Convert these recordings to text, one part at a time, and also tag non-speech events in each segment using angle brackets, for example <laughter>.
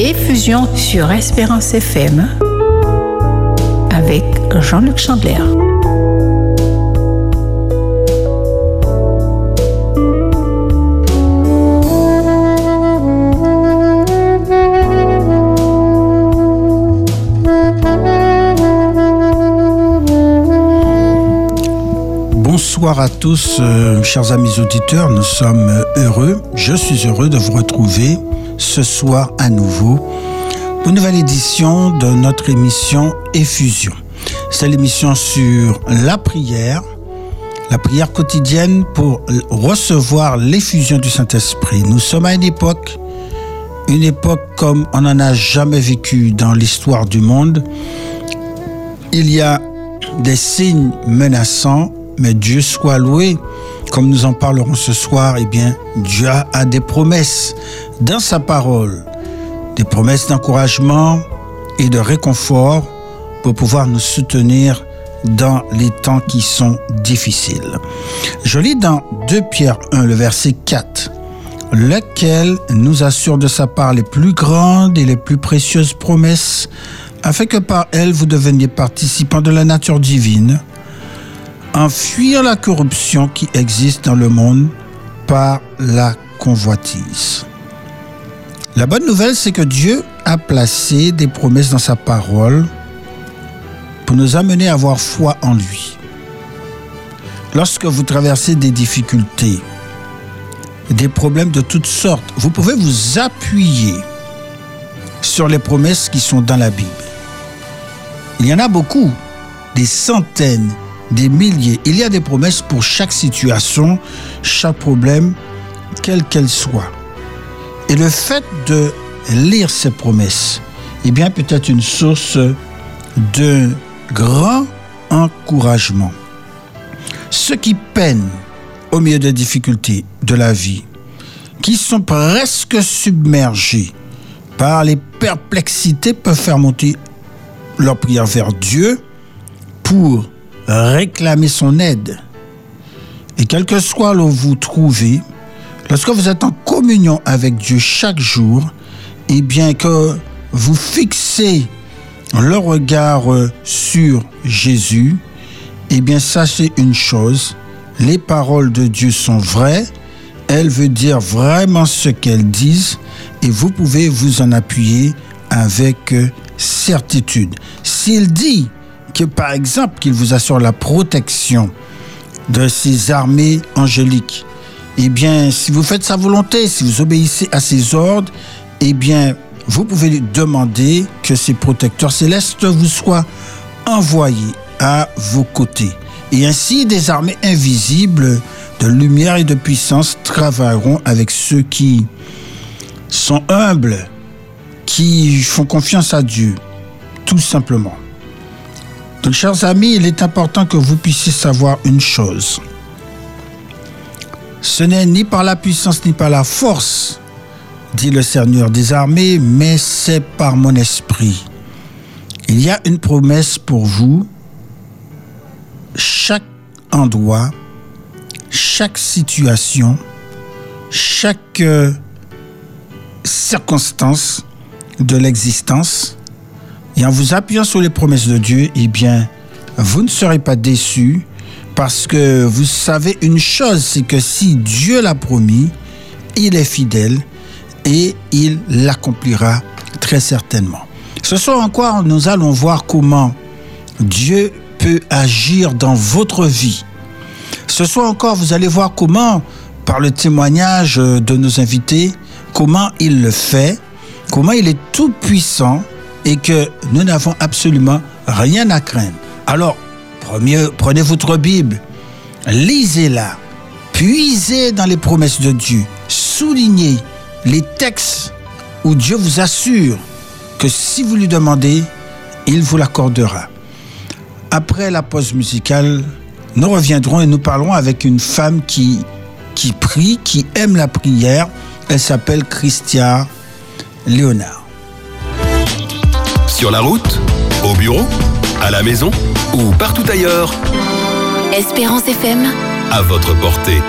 Effusion sur Espérance FM avec Jean-Luc Chandler. Bonsoir à tous, euh, chers amis auditeurs. Nous sommes heureux. Je suis heureux de vous retrouver ce soir à nouveau une nouvelle édition de notre émission Effusion. C'est l'émission sur la prière, la prière quotidienne pour recevoir l'effusion du Saint-Esprit. Nous sommes à une époque, une époque comme on n'en a jamais vécu dans l'histoire du monde. Il y a des signes menaçants mais Dieu soit loué. Comme nous en parlerons ce soir, eh bien, Dieu a des promesses dans sa parole, des promesses d'encouragement et de réconfort pour pouvoir nous soutenir dans les temps qui sont difficiles. Je lis dans 2 Pierre 1, le verset 4, lequel nous assure de sa part les plus grandes et les plus précieuses promesses, afin que par elles vous deveniez participants de la nature divine, en fuir la corruption qui existe dans le monde par la convoitise. La bonne nouvelle, c'est que Dieu a placé des promesses dans sa parole pour nous amener à avoir foi en lui. Lorsque vous traversez des difficultés, des problèmes de toutes sortes, vous pouvez vous appuyer sur les promesses qui sont dans la Bible. Il y en a beaucoup, des centaines, des milliers. Il y a des promesses pour chaque situation, chaque problème, quelle qu'elle soit. Et le fait de lire ces promesses, eh bien, peut être une source de grand encouragement. Ceux qui peinent au milieu des difficultés de la vie, qui sont presque submergés par les perplexités, peuvent faire monter leur prière vers Dieu pour réclamer son aide. Et quel que soit où vous trouvez, lorsque vous êtes en communion avec Dieu chaque jour, et bien que vous fixez le regard euh, sur Jésus, et bien sachez une chose, les paroles de Dieu sont vraies, elles veulent dire vraiment ce qu'elles disent, et vous pouvez vous en appuyer avec euh, certitude. S'il dit que par exemple qu'il vous assure la protection de ses armées angéliques, eh bien, si vous faites sa volonté, si vous obéissez à ses ordres, eh bien, vous pouvez lui demander que ses protecteurs célestes vous soient envoyés à vos côtés. Et ainsi, des armées invisibles de lumière et de puissance travailleront avec ceux qui sont humbles, qui font confiance à Dieu, tout simplement. Donc, chers amis, il est important que vous puissiez savoir une chose. Ce n'est ni par la puissance ni par la force, dit le Seigneur des armées, mais c'est par mon esprit. Il y a une promesse pour vous. Chaque endroit, chaque situation, chaque euh, circonstance de l'existence et en vous appuyant sur les promesses de Dieu, eh bien, vous ne serez pas déçus parce que vous savez une chose, c'est que si Dieu l'a promis, il est fidèle et il l'accomplira très certainement. Ce soir encore, nous allons voir comment Dieu peut agir dans votre vie. Ce soir encore, vous allez voir comment, par le témoignage de nos invités, comment il le fait, comment il est tout puissant et que nous n'avons absolument rien à craindre. Alors, prenez votre Bible, lisez-la, puisez dans les promesses de Dieu, soulignez les textes où Dieu vous assure que si vous lui demandez, il vous l'accordera. Après la pause musicale, nous reviendrons et nous parlerons avec une femme qui, qui prie, qui aime la prière. Elle s'appelle Christia Léonard. Sur la route, au bureau, à la maison ou partout ailleurs. Espérance FM. À votre portée.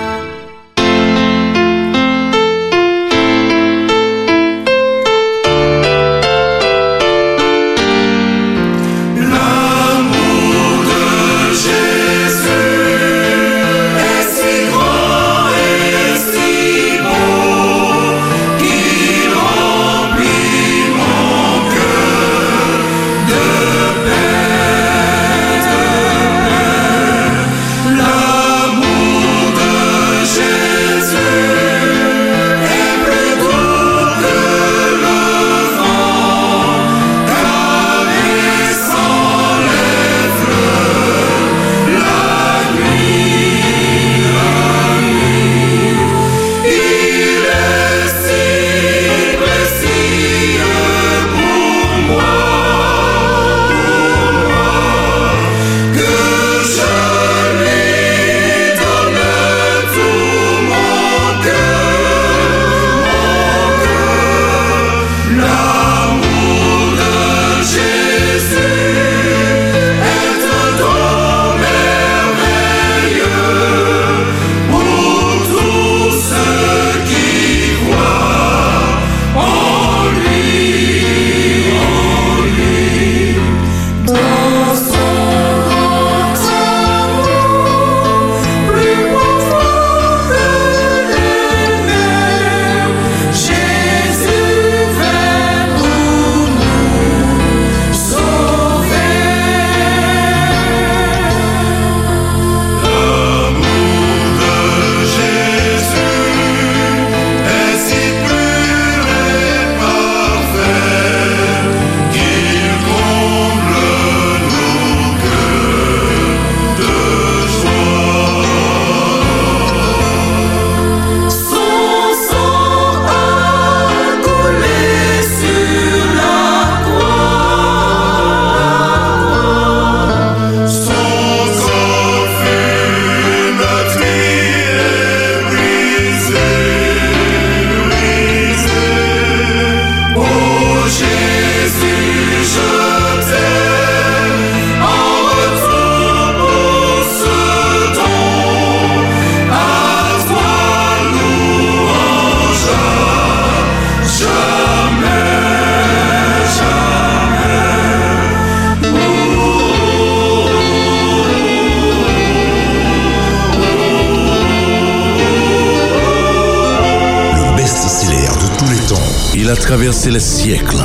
Traversé les siècles.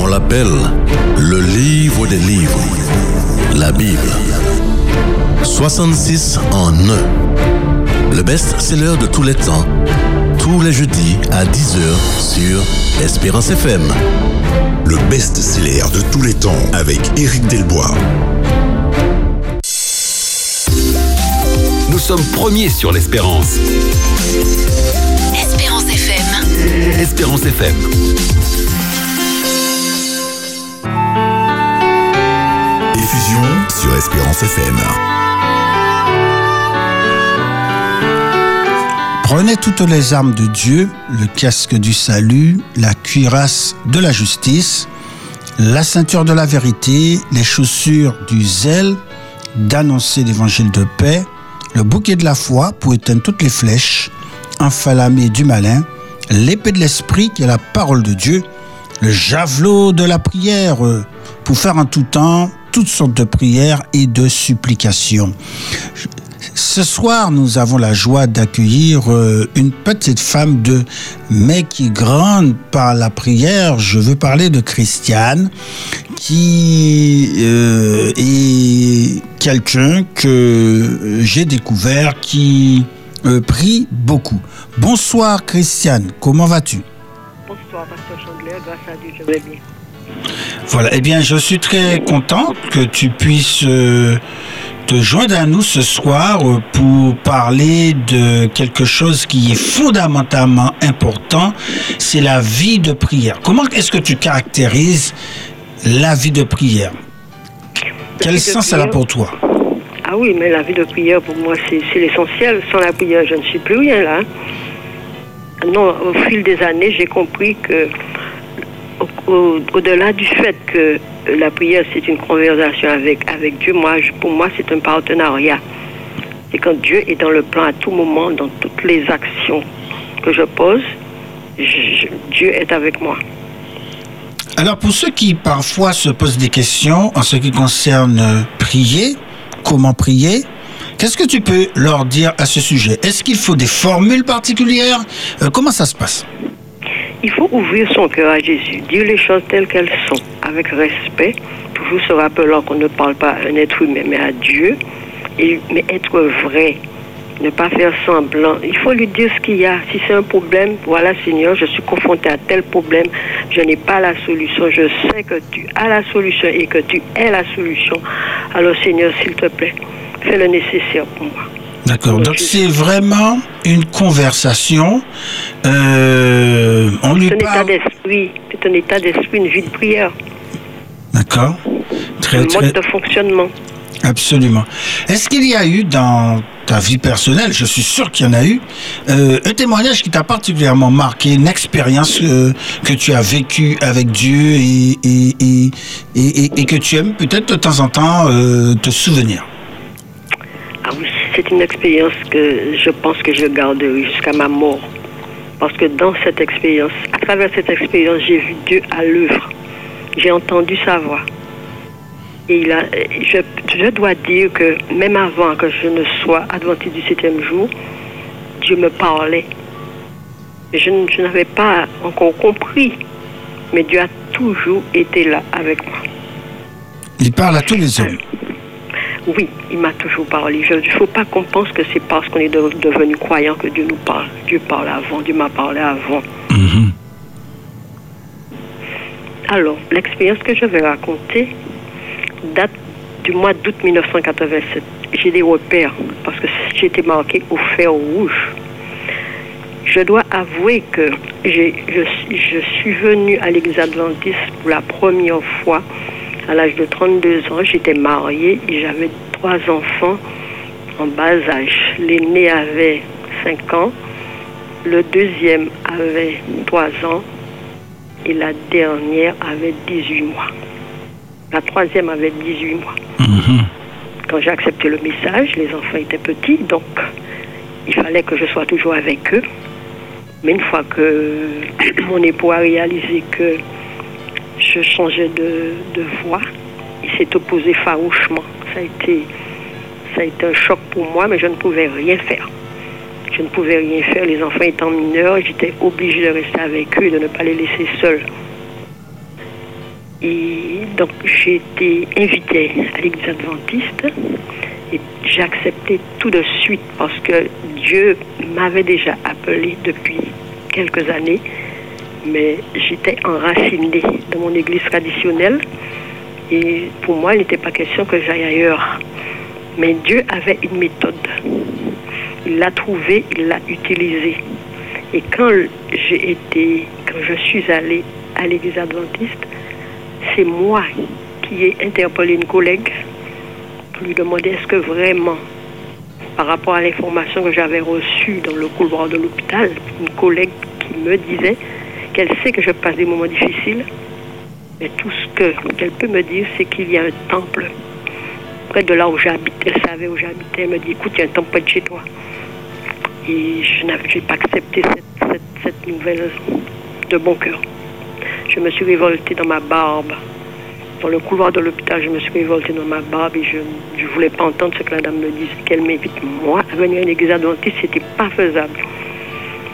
On l'appelle le livre des livres, la Bible. 66 en 1. Le best-seller de tous les temps, tous les jeudis à 10h sur Espérance FM. Le best-seller de tous les temps avec Éric Delbois. Nous sommes premiers sur l'espérance. Espérance FM. Espérance FM. Diffusion sur Espérance FM. Prenez toutes les armes de Dieu, le casque du salut, la cuirasse de la justice, la ceinture de la vérité, les chaussures du zèle, d'annoncer l'évangile de paix, le bouquet de la foi pour éteindre toutes les flèches, enfalamées du malin, l'épée de l'esprit qui est la parole de Dieu, le javelot de la prière euh, pour faire en tout temps toutes sortes de prières et de supplications. Ce soir, nous avons la joie d'accueillir euh, une petite femme de mais qui grande par la prière. Je veux parler de Christiane, qui euh, est quelqu'un que j'ai découvert qui euh, prie beaucoup. Bonsoir Christiane, comment vas-tu? Bonsoir, Pasteur Chandler. Grâce à Dieu, je vais bien. Voilà, eh bien, je suis très content que tu puisses euh, te joindre à nous ce soir euh, pour parler de quelque chose qui est fondamentalement important, c'est la vie de prière. Comment est-ce que tu caractérises la vie de prière? Quel sens elle a pour toi? Ah oui, mais la vie de prière, pour moi, c'est l'essentiel. Sans la prière, je ne suis plus rien là. Non, au fil des années, j'ai compris que, au- au- au-delà du fait que la prière, c'est une conversation avec, Dieu, pour moi, c'est un partenariat. C'est quand Dieu est dans le plan à tout moment, dans toutes les actions que je pose, Dieu est avec moi. Alors pour ceux qui parfois se posent des questions en ce qui concerne euh, prier, comment prier, qu'est-ce que tu peux leur dire à ce sujet? Est-ce qu'il faut des formules particulières? Euh, Comment ça se passe? Il faut ouvrir son cœur à Jésus, dire les choses telles qu'elles sont, avec respect, toujours se rappelant qu'on ne parle pas à un être humain, mais à Dieu, mais être vrai, ne pas faire semblant. Il faut lui dire ce qu'il y a. Si c'est un problème, voilà Seigneur, je suis confronté à tel problème, je n'ai pas la solution, je sais que tu as la solution et que tu es la solution. Alors Seigneur, s'il te plaît, fais le nécessaire pour moi. D'accord. Donc c'est vraiment une conversation. Euh, on lui C'est un état d'esprit, c'est un état d'esprit, une vie de prière, D'accord. un Très mode très de fonctionnement. Absolument. Est-ce qu'il y a eu dans ta vie personnelle, je suis sûr qu'il y en a eu, euh, un témoignage qui t'a particulièrement marqué, une expérience euh, que tu as vécue avec Dieu et, que tu aimes peut-être de temps en temps euh, te souvenir? Ah c'est une expérience que je pense que je garderai jusqu'à ma mort. Parce que dans cette expérience, à travers cette expérience, j'ai vu Dieu à l'œuvre. J'ai entendu sa voix. Et il a, je, je dois dire que même avant que je ne sois adventiste du septième jour, Dieu me parlait. Je, n'avais pas encore compris, mais Dieu a toujours été là avec moi. Il parle à tous les hommes. Oui, il m'a toujours parlé. Il ne faut pas qu'on pense que c'est parce qu'on est de- devenu croyant que Dieu nous parle. Dieu parle avant, Dieu m'a parlé avant. Mhm. Alors, l'expérience que je vais raconter date du mois d'août 1987. J'ai des repères parce que j'ai été marqué au fer rouge. Je dois avouer que je, suis- venue à l'église pour la première fois à l'âge de 32 ans. J'étais mariée et j'avais trois enfants en bas âge. L'aîné avait 5 ans, le deuxième avait 3 ans et la dernière avait 18 mois. La troisième avait 18 mois. Mhm. Quand j'ai accepté le message, les enfants étaient petits, donc il fallait que je sois toujours avec eux. Mais une fois que <clears throat> mon époux a réalisé que je changeais de, de voix, il s'est opposé farouchement. Ça a, été, ça a été un choc pour moi, mais je ne pouvais rien faire. Je ne pouvais rien faire. Les enfants étant mineurs, j'étais obligée de rester avec eux et de ne pas les laisser seuls. Et donc, j'ai été invitée à l'église adventiste et j'ai accepté tout de suite parce que Dieu m'avait déjà appelé depuis quelques années, mais j'étais enracinée dans mon église traditionnelle et pour moi, il n'était pas question que j'aille ailleurs. Mais Dieu avait une méthode. Il l'a trouvée, il l'a utilisée. Et quand j'ai été, quand je suis allée à l'église adventiste, c'est moi qui ai interpellé une collègue pour lui demander est-ce que vraiment, par rapport à l'information que j'avais reçue dans le couloir de l'hôpital, une collègue qui me disait qu'elle sait que je passe des moments difficiles, mais tout ce que qu'elle peut me dire, c'est qu'il y a un temple près de là où j'habite. Elle savait où j'habitais. Elle me dit, écoute, il y a un temple près de chez toi. Et je n'ai pas accepté cette nouvelle de bon cœur. Je me suis révoltée dans ma barbe. Dans le couloir de l'hôpital, je me suis révoltée dans ma barbe et je ne voulais pas entendre ce que la dame me disait, qu'elle m'invite moi à venir à une église adventiste, c'était pas faisable.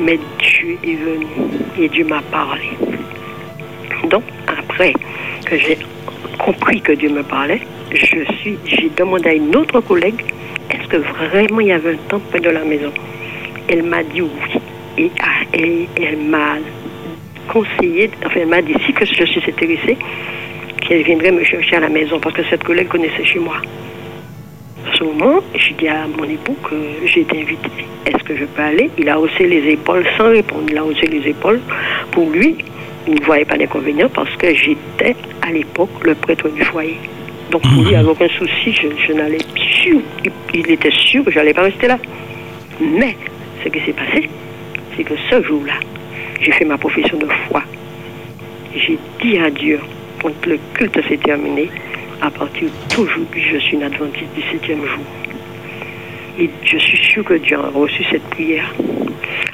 Mais Dieu est venu et Dieu m'a parlé. Donc, après que j'ai compris que Dieu me parlait, je suis, j'ai demandé à une autre collègue, est-ce que vraiment il y avait un temple près de la maison? Elle m'a dit oui. Et, ah, et elle m'a conseillé, enfin elle m'a dit si que je suis intéressée, qu'elle viendrait me chercher à la maison parce que cette collègue connaissait chez moi. À ce moment, j'ai dit à mon époux que j'ai été invitée. Est-ce que je peux aller? Il a haussé les épaules sans répondre. Il a haussé les épaules. Pour lui, il ne voyait pas d'inconvénient parce que j'étais à l'époque le prêtre du foyer. Donc pour lui, il n'y avait aucun souci, je, je n'allais sûr, il, il était sûr que je n'allais pas rester là. Mais ce qui s'est passé, c'est que ce jour-là, j'ai fait ma profession de foi. J'ai dit à Dieu, quand le culte s'est terminé, à partir d'aujourd'hui, je suis une adventiste du septième jour. Et je suis sûre que Dieu a reçu cette prière.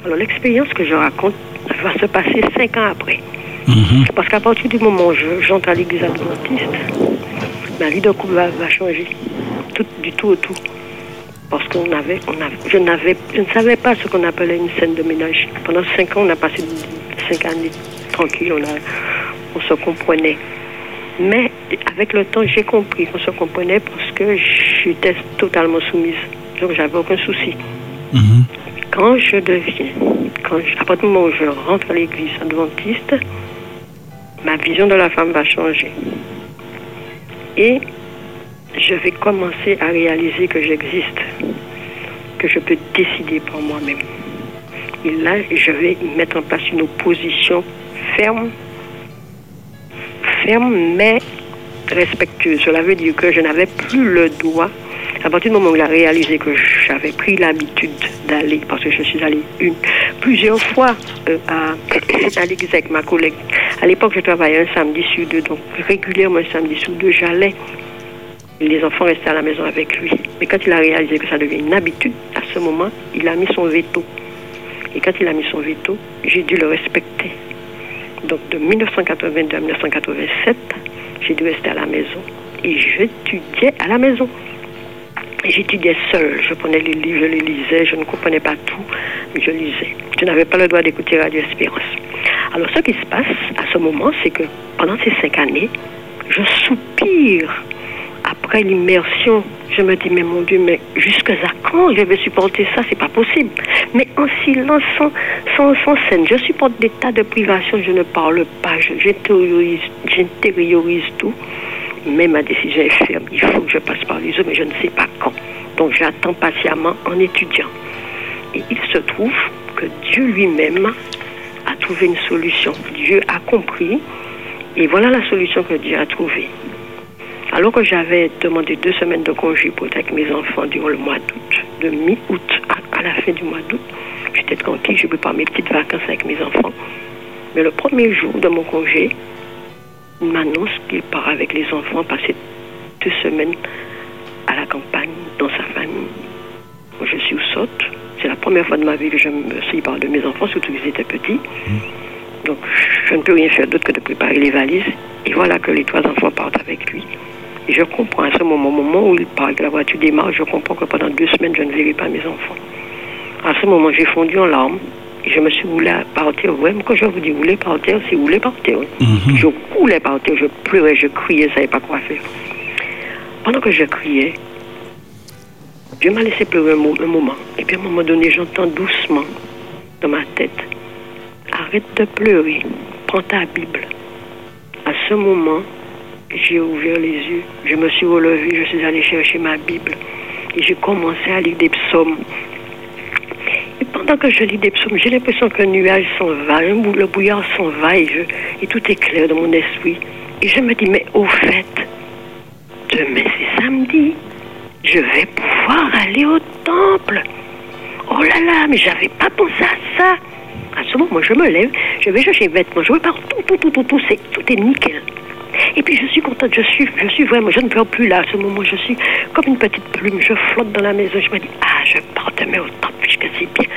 Alors l'expérience que je raconte va se passer cinq ans après. Parce qu'à partir du moment où je- j'entre à l'église adventiste, ma vie de couple va, va changer. Tout, du tout au tout. Parce qu'on avait, on avait, je n'avais, je ne savais pas ce qu'on appelait une scène de ménage. Pendant cinq ans, on a passé cinq années tranquilles, on, a, on se comprenait. Mais avec le temps, j'ai compris qu'on se comprenait parce que j'étais totalement soumise. Donc, j'avais aucun souci. Quand je deviens, quand je- à partir du moment où je rentre à l'église adventiste, ma vision de la femme va changer. Et je vais commencer à réaliser que j'existe, que je peux décider par moi-même. Et là, je vais mettre en place une opposition ferme, ferme mais respectueuse. Cela veut dire que je n'avais plus le droit, à partir du moment où il a réalisé que j'avais pris l'habitude d'aller, parce que je suis allée plusieurs fois euh, à, <coughs> à avec ma collègue. À l'époque, je travaillais un samedi sur deux, donc régulièrement un samedi sur deux, j'allais les enfants restaient à la maison avec lui. Mais quand il a réalisé que ça devient une habitude, à ce moment, il a mis son veto. Et quand il a mis son veto, j'ai dû le respecter. Donc de 1982 à 1987, j'ai dû rester à la maison. Et j'étudiais à la maison. J'étudiais seule. Je prenais les livres, je les lisais. Je ne comprenais pas tout, mais je lisais. Je n'avais pas le droit d'écouter Radio Espérance. Alors ce qui se passe à ce moment, c'est que pendant ces cinq années, je soupire après l'immersion, je me dis, mais mon Dieu, mais jusqu'à quand je vais supporter ça? C'est pas possible. Mais en silence, sans, scène, je supporte des tas de privations, je ne parle pas, j'intériorise j'intériorise tout. Mais ma décision est ferme. Il faut que je passe par les eaux, mais je ne sais pas quand. Donc j'attends patiemment en étudiant. Et il se trouve que Dieu lui-même a trouvé une solution. Dieu a compris. Et voilà la solution que Dieu a trouvée. Alors que j'avais demandé deux semaines de congé pour être avec mes enfants durant le mois d'août, de mi-août à, à la fin du mois d'août, j'étais tranquille, je prépare mes petites vacances avec mes enfants. Mais le premier jour de mon congé, il m'annonce qu'il part avec les enfants passer deux semaines à la campagne, dans sa famille. Moi, je suis au saute. C'est la première fois de ma vie que je me sépare de mes enfants, surtout qu'ils étaient petits. Donc, je ne peux rien faire d'autre que de préparer les valises. Et voilà que les trois enfants partent avec lui. Et je comprends à ce moment, au moment où il parle, que la voiture démarre, je comprends que pendant deux semaines, je ne verrai pas mes enfants. À ce moment, j'ai fondu en larmes. Et je me suis voulu partir. Ouais, mais quand je vous dis voulais partir, c'est voulais partir. oui. Je voulais partir, je pleurais, je criais, je ne savais pas quoi faire. Pendant que je criais, Dieu m'a laissé pleurer un, un moment. Et puis à un moment donné, j'entends doucement dans ma tête, arrête de pleurer, prends ta Bible. À ce moment, j'ai ouvert les yeux, je me suis relevée, je suis allée chercher ma Bible et j'ai commencé à lire des psaumes. Et pendant que je lis des psaumes, j'ai l'impression qu'un nuage s'en va, le brouillard s'en va et, je- tout est clair dans mon esprit. Et je me dis, mais au fait, demain c'est samedi, je vais pouvoir aller au temple. Oh là là, mais j'avais pas pensé à ça. À ce moment, je me lève, je vais chercher les vêtements, je repars, tout, tout, tout, tout, tout, c'est, tout est nickel. Et puis je suis contente, je suis, je suis vraiment, je ne pleure plus là, à ce moment, je suis comme une petite plume, je flotte dans la maison, je me dis, ah, je pars demain au temple, puisque c'est bien.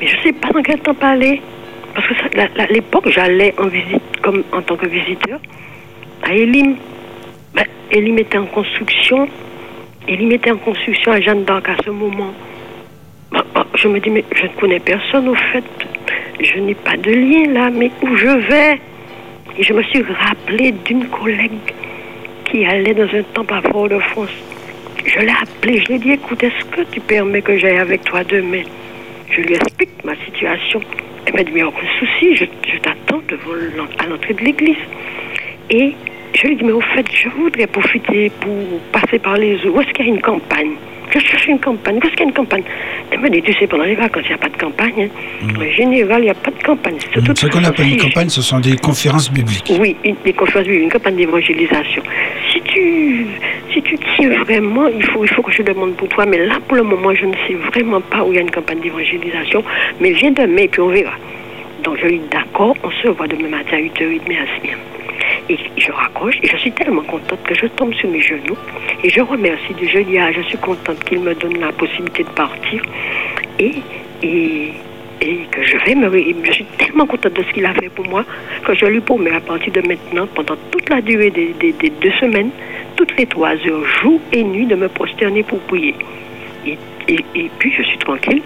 Mais je ne sais pas dans quel temps aller. Parce que à l'époque, j'allais en visite, comme en tant que visiteur, à Elim. Ben, Elim était en construction, Elim était en construction à Jeanne d'Arc à ce moment. Je me dis, mais je ne connais personne au fait. Je n'ai pas de lien là, mais où je vais? Et je me suis rappelé d'une collègue qui allait dans un temple à Fort-de-France. Je l'ai appelée, je lui ai dit, écoute, est-ce que tu permets que j'aille avec toi demain? Je lui explique ma situation. Elle m'a dit, mais aucun souci, je, t'attends devant à l'entrée de l'église. Et je lui ai dit, mais au fait, je voudrais profiter pour passer par les eaux. Est-ce qu'il y a une campagne? Je cherche une campagne. Où est-ce qu'il y a une campagne Elle m'a dit, tu sais, pendant les vacances, il n'y a pas de campagne. hein. En général, il n'y a pas de campagne. Surtout Ce qu'on appelle une campagne, ce sont des conférences bibliques. oui, une, des conférences bibliques, une campagne d'évangélisation. Si tu, si tu tiens vraiment, il faut, il faut que je demande pour toi. Mais là, pour le moment, je ne sais vraiment pas où il y a une campagne d'évangélisation. Mais viens demain et puis on verra. Donc je lui dis d'accord, on se voit demain matin à 8h30 à. Et je raccroche et je suis tellement contente que je tombe sur mes genoux et je remercie Dieu. Je dis, ah, je suis contente qu'il me donne la possibilité de partir et, et, et que je vais me... Je suis tellement contente de ce qu'il a fait pour moi que je lui promets à partir de maintenant, pendant toute la durée des, des- deux semaines, toutes les trois heures, jour et nuit, de me prosterner pour prier. Et, et- et puis je suis tranquille.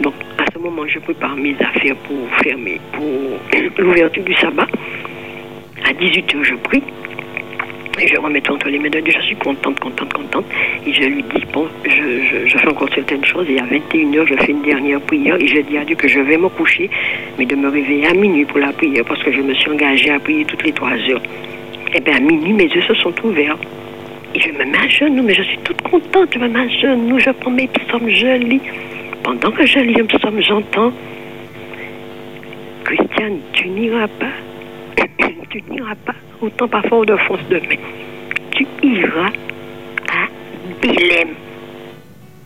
Donc à ce moment, je prépare mes affaires pour faire mes- pour <clears throat> l'ouverture du sabbat. À 18h, je prie. Et je remets entre les mains de Dieu. Je suis contente, contente, contente. Et je lui dis, bon, je, je- je fais encore certaines choses. Et à 21h, je fais une dernière prière. Et je dis à Dieu que je vais me coucher, mais de me réveiller à minuit pour la prière. Parce que je me suis engagée à prier toutes les trois heures. Et bien à minuit, mes yeux se sont ouverts. Et je me mets à genoux, mais je suis toute contente. Je me mets à genoux, je prends mes psaumes, je lis. Pendant que je lis un psaume, j'entends Christiane, tu n'iras pas. <coughs> tu n'iras pas au temple à fort de France demain. Tu iras à Bélem.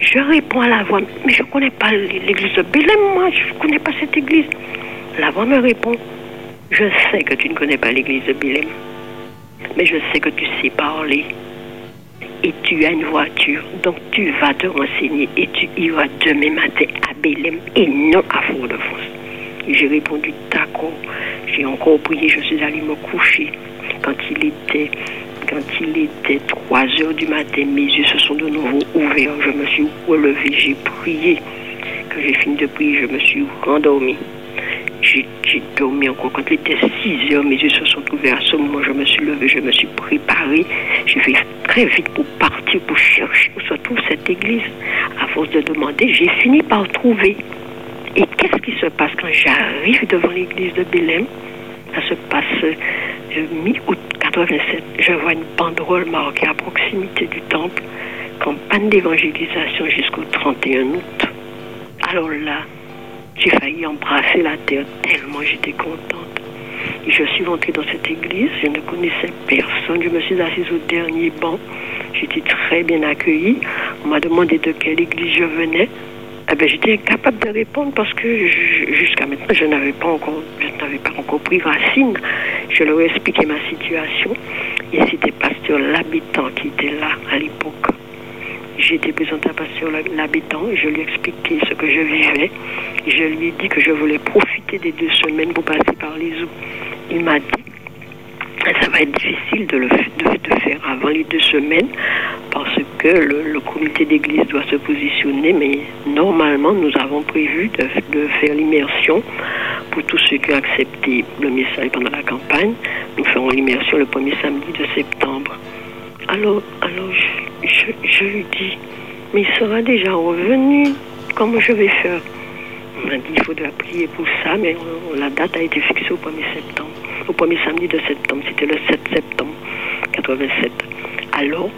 Je réponds à la voix, mais je ne connais pas l'église de Bélem, moi, je ne connais pas cette église. La voix me répond, je sais que tu ne connais pas l'église de Bélem, mais je sais que tu sais parler. Et tu as une voiture, donc tu vas te renseigner et tu iras demain matin à Bélem et non à Fort-de-France. J'ai répondu d'accord. J'ai encore prié, je suis allée me coucher. Quand il était, quand il était 3 heures du matin, mes yeux se sont de nouveau ouverts. Je me suis relevée, j'ai prié. Quand j'ai fini de prier, je me suis rendormie. J'ai j'ai dormi encore. Quand il était 6 heures, mes yeux se sont ouverts. À ce moment, je me suis levée, je me suis préparée. J'ai fait très vite pour partir, pour chercher où se trouve cette église. À force de demander, j'ai fini par trouver. Et qu'est-ce qui se passe quand j'arrive devant l'église de Bélem Ça se passe euh, mi-août 87. Je vois une banderole marquée à proximité du temple, campagne d'évangélisation jusqu'au 31 août. Alors là, j'ai failli embrasser la terre tellement j'étais contente. Et je suis rentrée dans cette église, je ne connaissais personne, je me suis assise au dernier banc, j'étais très bien accueillie. On m'a demandé de quelle église je venais. Eh ben, j'étais incapable de répondre parce que jusqu'à maintenant, je n'avais pas encore, je n'avais pas encore pris racine. Je leur ai expliqué ma situation et c'était pasteur l'habitant qui était là à l'époque. J'ai été présentée à pasteur l'habitant je lui ai expliqué ce que je vivais. Je lui ai dit que je voulais profiter des deux semaines pour passer par les eaux. Il m'a dit ça va être difficile de le de, faire avant les deux semaines parce que le, comité d'église doit se positionner, mais normalement, nous avons prévu de, faire l'immersion pour tous ceux qui ont accepté le message pendant la campagne. Nous ferons l'immersion le premier samedi de septembre. Alors, alors je, lui dis, mais il sera déjà revenu. Comment je vais faire? On m'a dit, il faudra prier pour ça, mais la date a été fixée au 1er septembre. Au premier samedi de septembre, c'était le 7 septembre 87. Alors,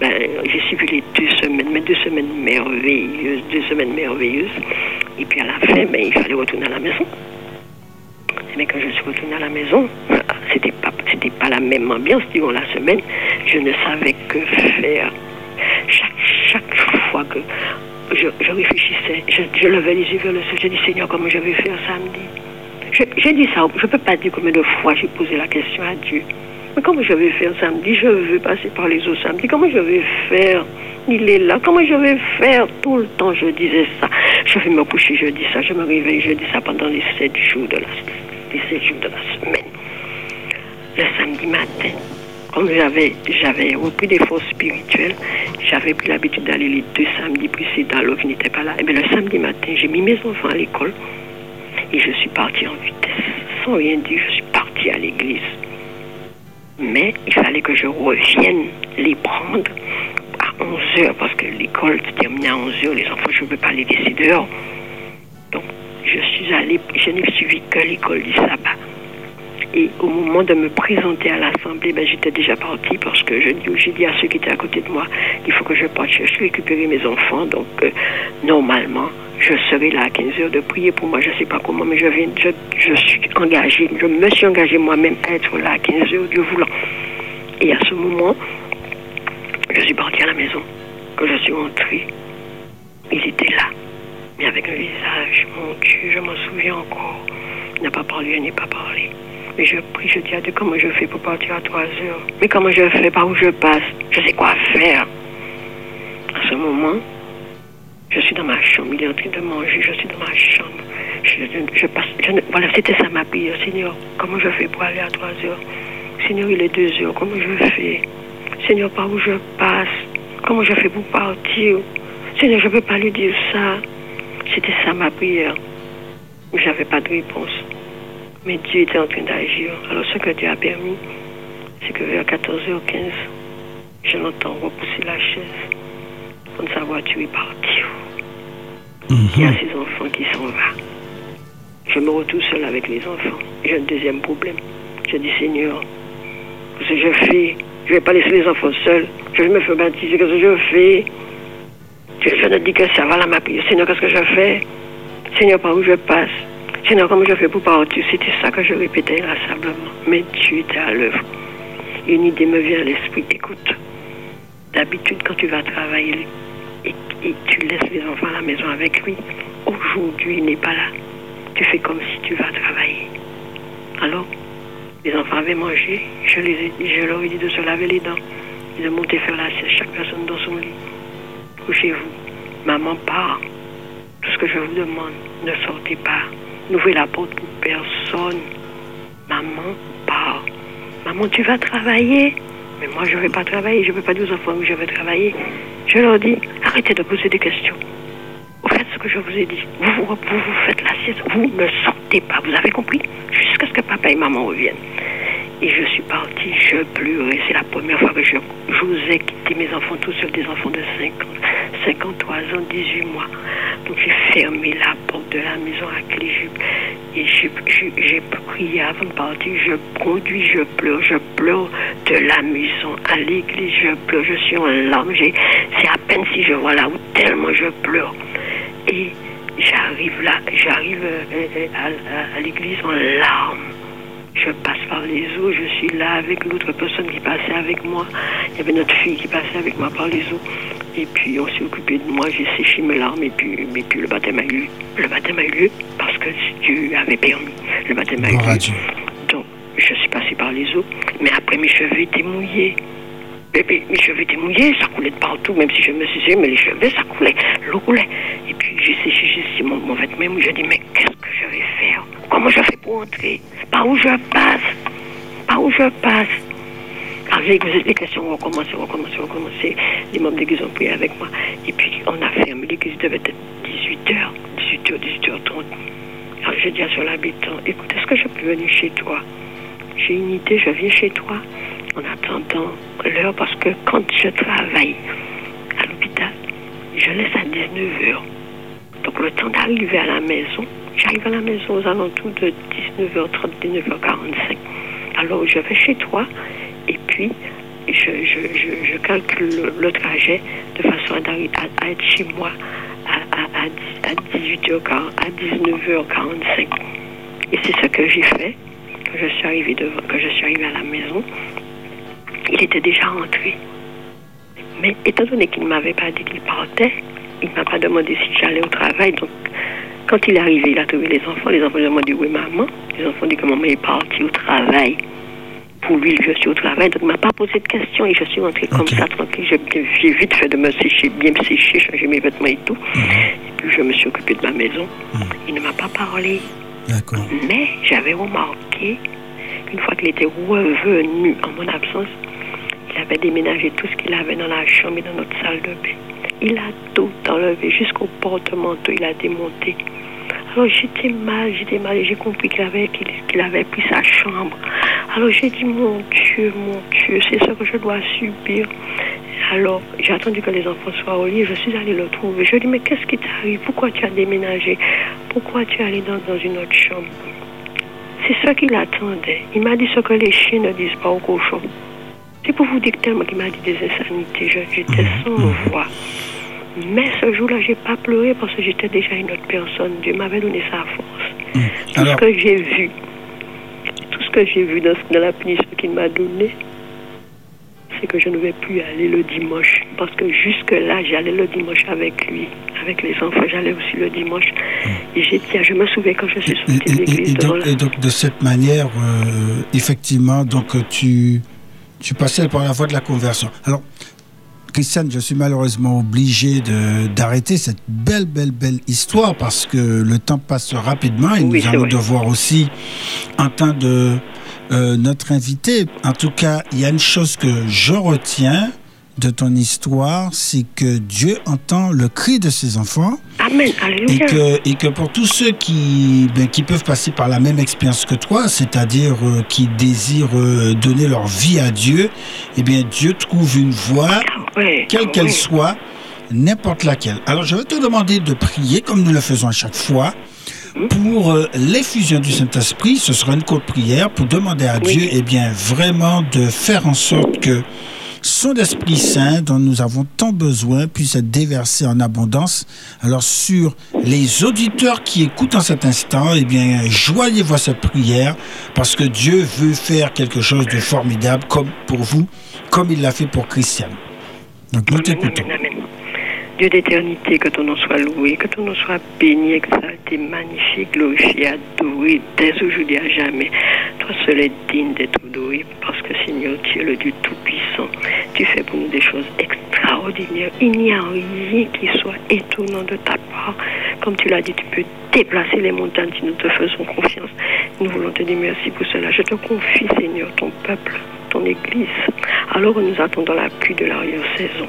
ben, j'ai suivi les deux semaines, mais deux semaines merveilleuses, deux semaines merveilleuses. Et puis à la fin, ben, il fallait retourner à la maison. Mais quand je suis retournée à la maison, <laughs> c'était pas, c'était pas la même ambiance durant la semaine. Je ne savais que faire. Chaque, chaque fois que je, réfléchissais, je, levais les yeux vers le ciel, je dis Seigneur, comment je vais faire samedi? J'ai dit ça, je ne peux pas dire combien de fois j'ai posé la question à Dieu. Mais comment je vais faire samedi? Je veux passer par les eaux samedi. Comment je vais faire? Il est là. Comment je vais faire? Tout le temps, je disais ça. Je vais me coucher, je dis ça. Je me réveille, je dis ça pendant les sept jours de la, les sept jours de la semaine. Le samedi matin, comme j'avais, repris des forces spirituelles, j'avais pris l'habitude d'aller les deux samedis précédents qu'il n'était pas là. Et bien le samedi matin, j'ai mis mes enfants à l'école et je suis partie en vitesse. Sans rien dire, je suis partie à l'église. Mais il fallait que je revienne les prendre à 11 heures parce que l'école se terminait à 11 heures. Les enfants, je ne peux pas les laisser dehors. Donc, je suis allée, je n'ai suivi que l'école du sabbat. Et au moment de me présenter à l'Assemblée, ben, j'étais déjà partie parce que je dis- j'ai dit à ceux qui étaient à côté de moi qu'il faut que je parte chercher, récupérer mes enfants. Donc, euh, normalement, je serai là à 15 heures de prier pour moi. Je ne sais pas comment, mais je, viens, je, suis engagée. Je me suis engagée moi-même à être là à 15 heures, Dieu voulant. Et à ce moment, je suis partie à la maison. Quand je suis rentrée, il était là, mais avec un visage, mon Dieu, je m'en souviens encore. Il n'a pas parlé, il n'a pas parlé. Mais je prie, je dis à Dieu comment je fais pour partir à 3 heures. Mais comment je fais, par où je passe. Je sais quoi faire. À ce moment, je suis dans ma chambre, il est en train de manger, je suis dans ma chambre. Je, passe, voilà, c'était ça ma prière. Seigneur, comment je fais pour aller à 3 heures? Seigneur, il est 2 heures, comment je fais? Seigneur, par où je passe? Comment je fais pour partir? Seigneur, je ne peux pas lui dire ça. C'était ça ma prière. Mais je n'avais pas de réponse. Mais Dieu était en train d'agir. Alors ce que Dieu a permis, c'est que vers 14h15, je l'entends repousser la chaise. Prendre sa voiture et partir. Il y a ses enfants qui s'en vont. Je me retrouve seule avec les enfants. J'ai un deuxième problème. Je dis Seigneur, ce que je fais, je ne vais pas laisser les enfants seuls. Je vais me faire baptiser, qu'est-ce que je fais? Je, je ne dis que ça, voilà ma prière. Seigneur, qu'est-ce que je fais? Seigneur, par où je passe? Seigneur, comment je fais pour partir C'était ça que je répétais inlassablement. Mais Dieu était à l'œuvre. Une idée me vient à l'esprit. Écoute, d'habitude, quand tu vas travailler et, tu laisses les enfants à la maison avec lui, aujourd'hui, il n'est pas là. Tu fais comme si tu vas travailler. Alors, les enfants avaient mangé. Je, leur ai dit de se laver les dents et de monter faire la sieste, chaque personne dans son lit. Couchez-vous. Maman part. Tout ce que je vous demande, ne sortez pas. N'ouvrez la porte pour personne. Maman part. Maman, tu vas travailler? Mais moi, je ne vais pas travailler. Je ne vais pas dire aux enfants que je vais travailler. Je leur dis, arrêtez de poser des questions. Vous faites ce que je vous ai dit. Vous, vous, vous, vous faites la sieste. Vous ne sortez pas. Vous avez compris? Jusqu'à ce que papa et maman reviennent. Et je suis partie, je pleurais. C'est la première fois que j'osais quitter mes enfants tout seuls, des enfants de 50, 53 ans, 18 mois. Donc j'ai fermé la porte de la maison à clé. Et j'ai- prié avant de partir. Je conduis, je pleure, je pleure de la maison à l'église. Je pleure, je suis en larmes. C'est à peine si je vois la route, tellement je pleure. Et j'arrive là, j'arrive euh, euh, à l'église en larmes. Je passe par les eaux, je suis là avec l'autre personne qui passait avec moi. Il y avait notre fille qui passait avec moi par les eaux. Et puis on s'est occupé de moi, j'ai séché mes larmes et puis, puis le baptême a eu lieu. Le baptême a eu lieu parce que Dieu avait permis. Le baptême a eu lieu. Donc je suis passée par les eaux, mais après mes cheveux étaient mouillés. Et puis, mes cheveux étaient mouillés, ça coulait de partout, même si je me suis séché, mais les cheveux, ça coulait, l'eau coulait. Et puis j'ai séché, j'ai séché mon, mon vêtement, je dis, mais qu'est-ce que je Comment je fais pour entrer Par où je passe Par où je passe Alors les questions, on recommençait, on recommençait, on recommençait. Les membres de l'église ont prié avec moi. Et puis, on a fermé l'église, devait être 18h, 18h, 18h30. Alors, j'ai dit à sur l'habitant, écoute, est-ce que je peux venir chez toi J'ai une idée, je viens chez toi en attendant l'heure parce que quand je travaille à l'hôpital, je laisse à 19h. Donc, le temps d'arriver à la maison, j'arrive à la maison aux alentours de 19h30, 19h45. Alors, je vais chez toi et puis je, calcule le, trajet de façon à, être chez moi à, à, à, 18h, à 19h45. Et c'est ce que j'ai fait quand je suis arrivée je suis arrivée à la maison. Il était déjà rentré. Mais étant donné qu'il ne m'avait pas dit qu'il partait, il ne m'a pas demandé si j'allais au travail. Donc, quand il est arrivé, il a trouvé les enfants. Les enfants lui ont demandé où est maman. Les enfants ont dit que maman est partie au travail. Pour lui, je suis au travail. Donc, il ne m'a pas posé de questions et je suis rentrée comme ça, tranquille. J'ai vite fait de me sécher, bien me sécher, changer mes vêtements et tout. Et puis, je me suis occupée de ma maison. Il ne m'a pas parlé. D'accord. Mais j'avais remarqué qu'une fois qu'il était revenu en mon absence, il avait déménagé tout ce qu'il avait dans la chambre et dans notre salle de bain. Il a tout enlevé jusqu'au porte-manteau, il a démonté. Alors j'étais mal, j'étais mal et j'ai compris qu'il avait, qu'il, avait pris sa chambre. Alors j'ai dit, mon Dieu, mon Dieu, c'est ça que je dois subir. Alors j'ai attendu que les enfants soient au lit, je suis allée le trouver. Je lui ai dit, mais qu'est-ce qui t'arrive? Pourquoi tu as déménagé? Pourquoi tu es allé dans, dans une autre chambre? C'est ça qu'il attendait. Il m'a dit ce que les chiens ne disent pas aux cochons. C'est pour vous dire que tellement qu'il m'a dit des insanités, je- j'étais sans voix. Mais ce jour-là, j'ai pas pleuré parce que j'étais déjà une autre personne. Dieu m'avait donné sa force. Tout Alors- ce que j'ai vu, tout ce que j'ai vu dans, dans la punition qu'il m'a donnée, c'est que je ne vais plus aller le dimanche. Parce que jusque-là, j'allais le dimanche avec lui, avec les enfants. J'allais aussi le dimanche. Et j'ai dit, je me souviens quand je suis sortie de l'église et donc, la- et donc, de cette manière, euh, effectivement, donc tu, tu passais par la voie de la conversion. Alors, Christiane, je suis malheureusement obligé de- d'arrêter cette belle, belle, belle histoire parce que le temps passe rapidement et Oui, nous allons vrai. devoir aussi entendre euh, notre invité. En tout cas, il y a une chose que je retiens de ton histoire, c'est que Dieu entend le cri de ses enfants Amen, et que, et que pour tous ceux qui, ben, qui peuvent passer par la même expérience que toi, c'est-à-dire euh, qui désirent euh, donner leur vie à Dieu, eh bien Dieu trouve une voie, quelle qu'elle soit, n'importe laquelle. Alors je vais te demander de prier, comme nous le faisons à chaque fois, pour euh, l'effusion du Saint-Esprit. Ce sera une courte prière pour demander à Oui. Dieu, eh bien vraiment de faire en sorte que son Esprit Saint, dont nous avons tant besoin, puisse être déversé en abondance. Alors, sur les auditeurs qui écoutent en cet instant, eh bien, joignez-vous à cette prière, parce que Dieu veut faire quelque chose de formidable, comme pour vous, comme il l'a fait pour Christiane. Donc, nous t'écoutons. Dieu d'éternité, que ton nom soit loué, que ton nom soit béni, exalté, magnifié, glorifié, adoré, dès aujourd'hui à jamais. Toi seul es digne d'être adoré, Seigneur, tu es le Dieu Tout-Puissant. Tu fais pour nous des choses extraordinaires. Il n'y a rien qui soit étonnant de ta part. Comme tu l'as dit, tu peux déplacer les montagnes si nous te faisons confiance. Nous voulons te dire merci pour cela. Je te confie, Seigneur, ton peuple, ton Église. Alors nous attendons la pluie de l'arrière-saison.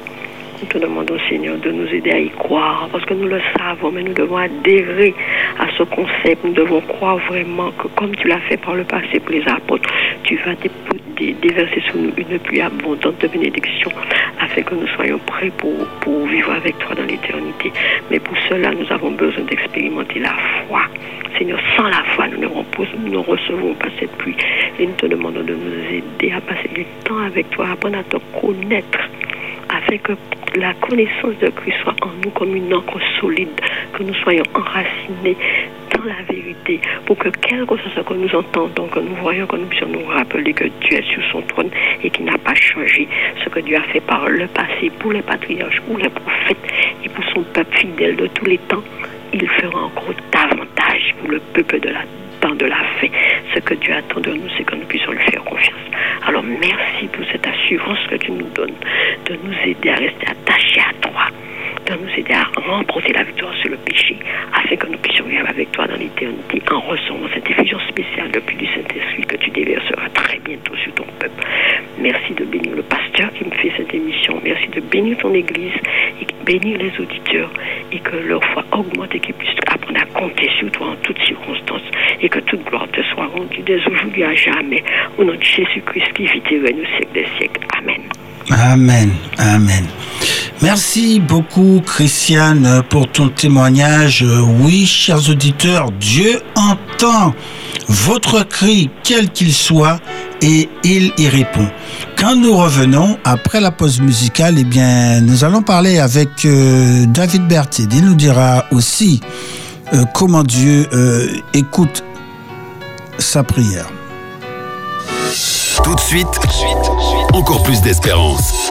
Nous te demandons, Seigneur, de nous aider à y croire, parce que nous le savons, mais nous devons adhérer à ce concept. Nous devons croire vraiment que, comme tu l'as fait par le passé pour les apôtres, tu vas dé- dé- déverser sur nous une pluie abondante de bénédictions, afin que nous soyons prêts pour, pour vivre avec toi dans l'éternité. Mais pour cela, nous avons besoin d'expérimenter la foi. Seigneur, sans la foi, nous ne, repos- nous ne recevons pas cette pluie. Et nous te demandons de nous aider à passer du temps avec toi, à apprendre à te connaître afin que la connaissance de Christ soit en nous comme une encre solide, que nous soyons enracinés dans la vérité, pour que quel que ce soit que nous entendons, que nous voyons, que nous puissions nous rappeler que Dieu est sur son trône et qu'il n'a pas changé ce que Dieu a fait par le passé pour les patriarches, pour les prophètes et pour son peuple fidèle de tous les temps. Il fera encore davantage pour le peuple de la temps de la fin. Ce que Dieu attend de nous, c'est que nous puissions lui faire confiance. Alors merci pour cette assurance que tu nous donnes de nous aider à rester attachés à toi, nous aider à remporter la victoire sur le péché, afin que nous puissions vivre avec toi dans l'éternité en recevant cette effusion spéciale depuis du Saint-Esprit que tu déverseras très bientôt sur ton peuple. Merci de bénir le pasteur qui me fait cette émission. Merci de bénir ton église et bénir les auditeurs et que leur foi augmente et qu'ils puissent apprendre à compter sur toi en toutes circonstances et que toute gloire te soit rendue dès aujourd'hui à jamais. Au nom de Jésus-Christ qui vit et règne au siècle des siècles. Amen. Amen. Amen. Merci beaucoup, Christiane, pour ton témoignage. Oui, chers auditeurs, Dieu entend votre cri, quel qu'il soit, et il y répond. Quand nous revenons, après la pause musicale, eh bien, nous allons parler avec euh, David Berthier. Il nous dira aussi euh, comment Dieu euh, écoute sa prière. Tout de suite, encore plus d'espérance.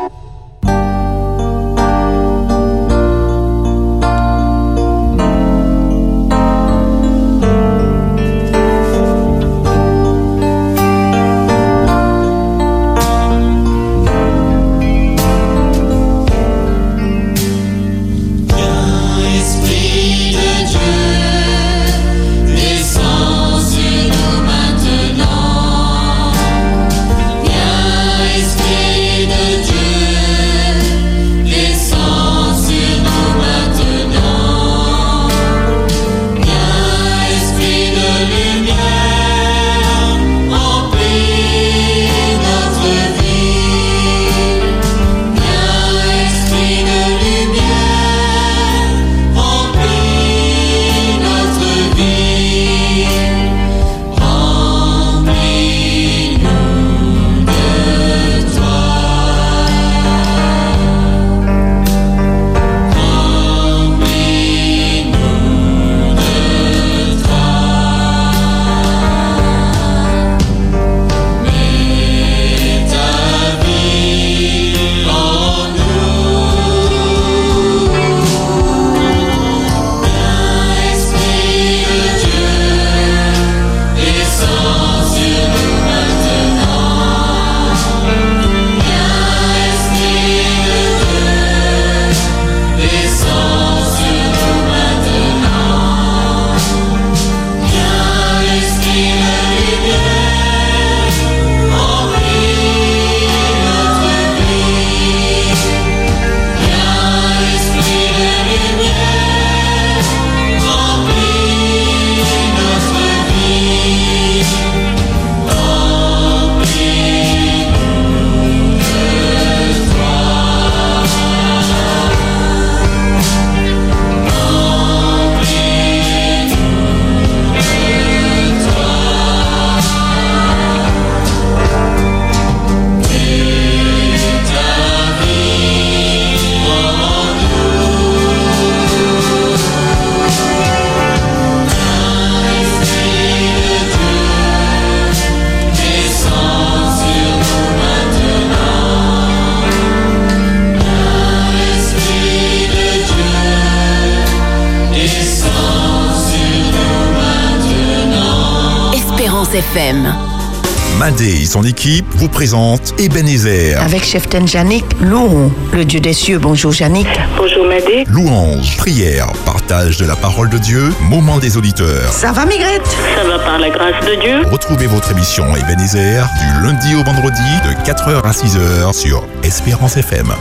Madé et son équipe vous présentent Ebenezer, Avec chef Janik, louons le Dieu des cieux. Bonjour Janik. Bonjour Madé. louange, prière, partage de la parole de Dieu, moment des auditeurs. Ça va Migrette? Ça va par la grâce de Dieu. Retrouvez votre émission Ebenezer du lundi au vendredi de 4h à 6h sur Espérance FM.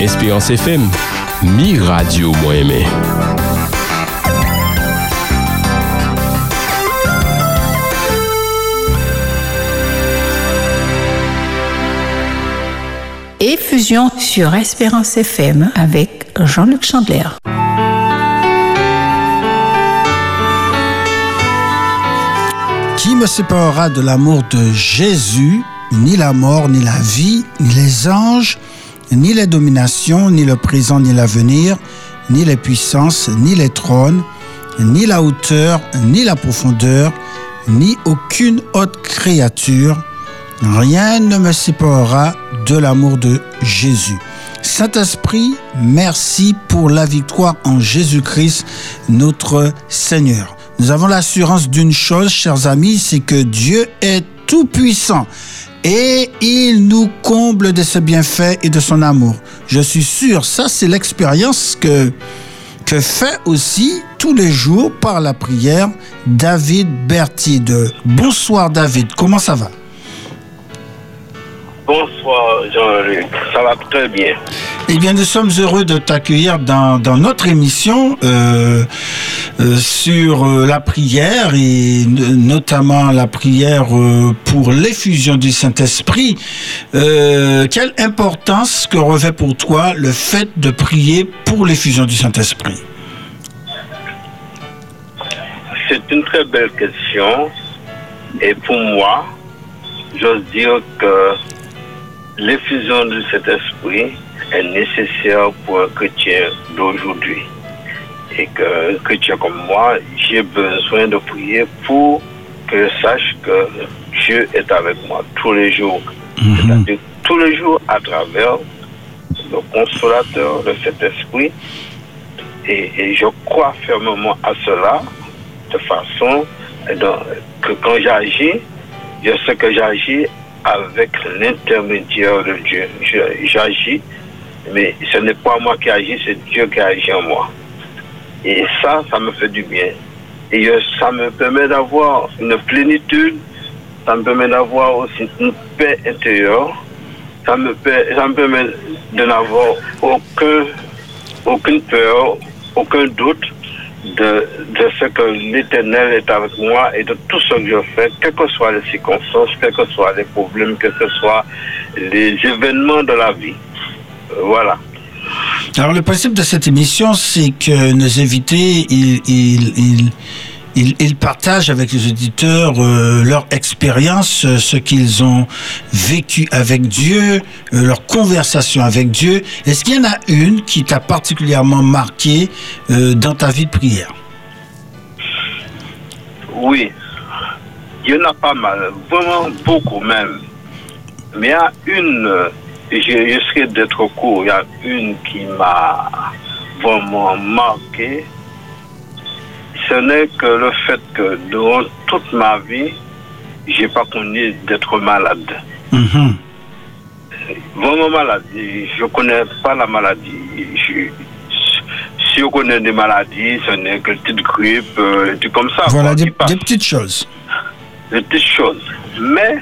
Espérance FM, mi radio moi aimé. Sur Espérance FM avec Jean-Luc Chandler. Qui me séparera de l'amour de Jésus? Ni la mort, ni la vie, ni les anges, ni les dominations, ni le présent, ni l'avenir, ni les puissances, ni les trônes, ni la hauteur, ni la profondeur, ni aucune autre créature. Rien ne me séparera de l'amour de Jésus. Saint-Esprit, merci pour la victoire en Jésus-Christ, notre Seigneur. Nous avons l'assurance d'une chose, chers amis, c'est que Dieu est tout-puissant et il nous comble de ses bienfaits et de son amour. Je suis sûr, ça c'est l'expérience que que fait aussi tous les jours par la prière David Bertide. Bonsoir David, comment ça va? Bonsoir Jean-Luc, ça va très bien. Eh bien, nous sommes heureux de t'accueillir dans, dans notre émission euh, euh, sur euh, la prière et notamment la prière pour l'effusion du Saint-Esprit. Quelle importance que revêt pour toi le fait de prier pour l'effusion du Saint-Esprit? C'est une très belle question. Et pour moi, j'ose dire que l'effusion de cet esprit est nécessaire pour un chrétien d'aujourd'hui. Et que un chrétien comme moi, j'ai besoin de prier pour que je sache que Dieu est avec moi tous les jours. C'est-à-dire tous les jours à travers le consolateur de cet esprit. Et, et je crois fermement à cela de façon que quand j'agis, je sais que j'agis avec l'intermédiaire de Dieu. J'agis, mais ce n'est pas moi qui agis, c'est Dieu qui agit en moi. Et ça, ça me fait du bien. Et ça me permet d'avoir une plénitude, ça me permet d'avoir aussi une paix intérieure, ça me, permet de n'avoir aucun, aucune peur, aucun doute de, de ce que l'Éternel est avec moi et de tout ce que je fais, quelles que soient les circonstances, quels que soient les problèmes, quels que soient les événements de la vie. Voilà. Alors, le principe de cette émission, c'est que nos invités, ils, ils, ils, ils- partagent avec les auditeurs euh, leur expérience, euh, ce qu'ils ont vécu avec Dieu, euh, leur conversation avec Dieu. Est-ce qu'il y en a une qui t'a particulièrement marqué dans ta vie de prière? Oui, il y en a pas mal, vraiment beaucoup même. Mais il y a une, je, je serai d'être court, il y a une qui m'a vraiment marqué. Ce n'est que le fait que durant toute ma vie, j'ai pas connu d'être malade. Mhm. Vraiment malade. Je connais pas la maladie. Je- si je connais des maladies, ce n'est que petite grippe, euh, des trucs comme ça. Voilà des, des petites choses. des petites choses. Mais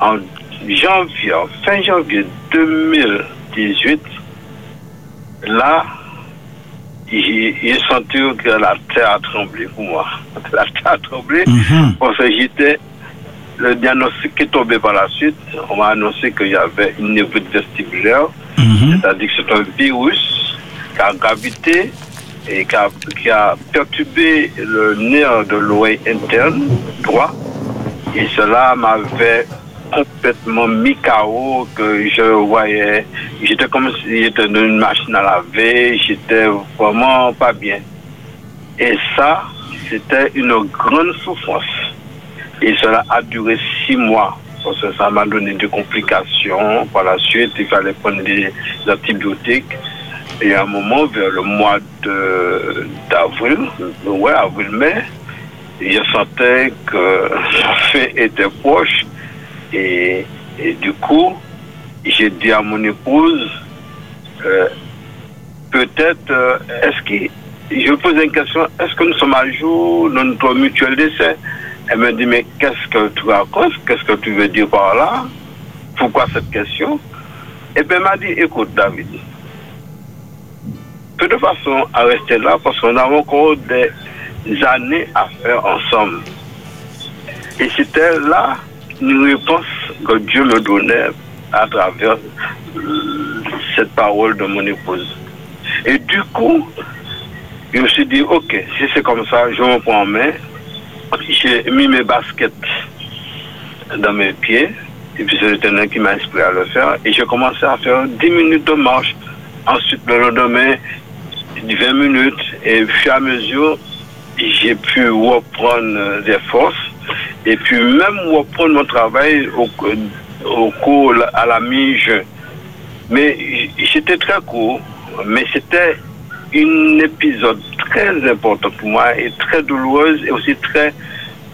en janvier, en fin janvier 2018, là, j'ai senti que la terre a tremblé pour moi. <laughs> La terre a tremblé Mhm. parce que j'étais. Le diagnostic est tombé par la suite. On m'a annoncé qu'il y avait une névrite vestibulaire, Mhm. c'est-à-dire que c'est un virus qui a gravité et qui a, qui a perturbé le nerf de l'oreille interne droit. Et cela m'avait complètement mis KO, que je voyais, j'étais comme si j'étais dans une machine à laver, j'étais vraiment pas bien. Et ça, c'était une grande souffrance. Et cela a duré six mois, parce que ça m'a donné des complications. Par la suite, il fallait prendre des antibiotiques. Et à un moment, vers le mois d'avril, ouais, avril-mai, je sentais que <laughs> la fin était proche. Et, du coup, j'ai dit à mon épouse, euh, peut-être, euh, est-ce que, je posais une question, est-ce que nous sommes à jour de notre mutuel décès Elle me dit, mais qu'est-ce que tu racontes? Qu'est-ce que tu veux dire par là? Pourquoi cette question? Et bien, elle m'a dit, écoute, David, peu de façon à rester là parce qu'on a encore des années à faire ensemble. Et c'était là une réponse que Dieu me donnait à travers euh, cette parole de mon épouse. Et du coup, je me suis dit, ok, si c'est comme ça, je me prends en main. J'ai mis mes baskets dans mes pieds. Et puis c'est l'éternel qui m'a inspiré à le faire. Et j'ai commencé à faire 10 minutes de marche. Ensuite, le lendemain, 20 minutes. Et et à mesure, j'ai pu reprendre euh, des forces. Et puis même reprendre mon travail au, au cours, à la mi-juin. Mais j'étais très court. Mais c'était un épisode très important pour moi et très douloureuse et aussi très...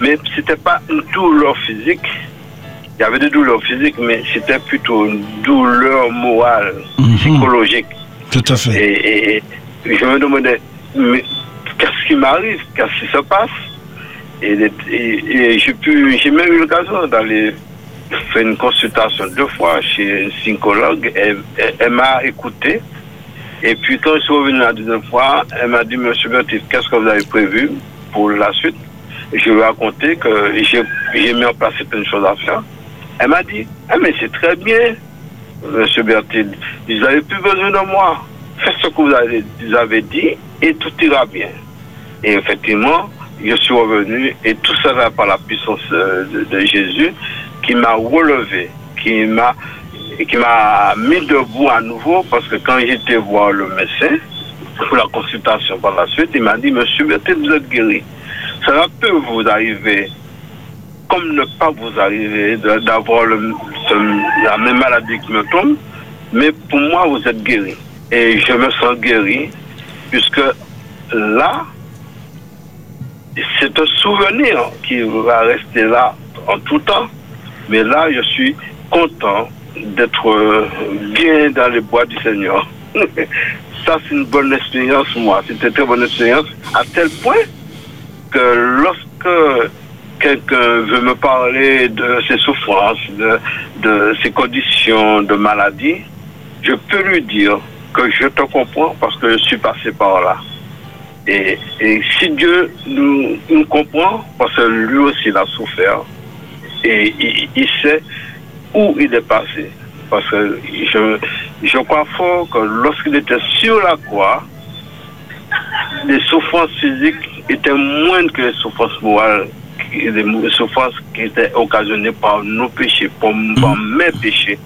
Mais c'était pas une douleur physique. Il y avait des douleurs physiques, mais c'était plutôt une douleur morale, psychologique. Tout à fait. Et, et- et je me demandais, mais qu'est-ce qui m'arrive? Qu'est-ce qui se passe? Et, j'ai même eu l'occasion d'aller faire une consultation deux fois chez un psychologue. Elle, elle- m'a écouté. Et puis quand je suis revenu la deuxième fois, elle m'a dit, Monsieur Bertil, qu'est-ce que vous avez prévu pour la suite? Je lui ai raconté que j'ai j'ai mis en place certaines choses à faire. Elle m'a dit, ah mais c'est très bien, Monsieur Bertil, vous n'avez plus besoin de moi. Faites ce que vous avez, vous avez dit et tout ira bien. Et effectivement, je suis revenu et tout ça va par la puissance euh, de, de Jésus qui m'a relevé, qui m'a qui m'a mis debout à nouveau parce que quand j'étais voir le médecin pour la consultation par la suite, il m'a dit Monsieur vous êtes guéri. Cela peut vous arriver comme ne pas vous arriver d'avoir la même maladie qui me tombe, mais pour moi, vous êtes guéri. Et je me sens guéri, puisque là, c'est un souvenir qui va rester là en tout temps. Mais là, je suis content d'être euh, bien dans les bois du Seigneur. <laughs> Ça, c'est une bonne expérience, moi. C'est une très bonne expérience, à tel point que lorsque quelqu'un veut me parler de ses souffrances, de, de ses conditions de maladie, je peux lui dire que je te comprends parce que je suis passé par là. Et, et si Dieu nous, nous comprend, parce que lui aussi il a souffert, et il, il sait où il est passé. Parce que je, je crois fort que lorsqu'il était sur la croix, les souffrances physiques étaient moindres que les souffrances morales, les souffrances qui étaient occasionnées par nos péchés, par, par mes péchés.